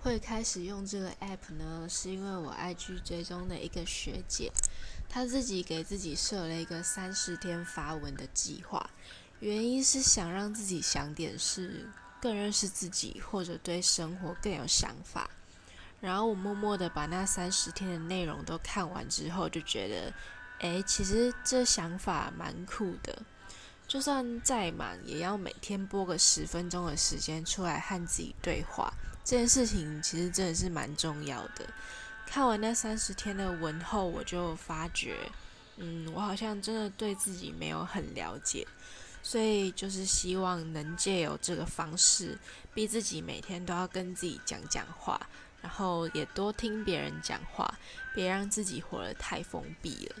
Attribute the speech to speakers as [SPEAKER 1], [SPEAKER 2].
[SPEAKER 1] 会开始用这个 app 呢，是因为我 IG 追踪的一个学姐，她自己给自己设了一个三十天发文的计划，原因是想让自己想点事，更认识自己，或者对生活更有想法。然后我默默的把那三十天的内容都看完之后，就觉得，哎，其实这想法蛮酷的。就算再忙，也要每天播个十分钟的时间出来和自己对话。这件事情其实真的是蛮重要的。看完那三十天的文后，我就发觉，嗯，我好像真的对自己没有很了解，所以就是希望能借由这个方式，逼自己每天都要跟自己讲讲话，然后也多听别人讲话，别让自己活得太封闭了。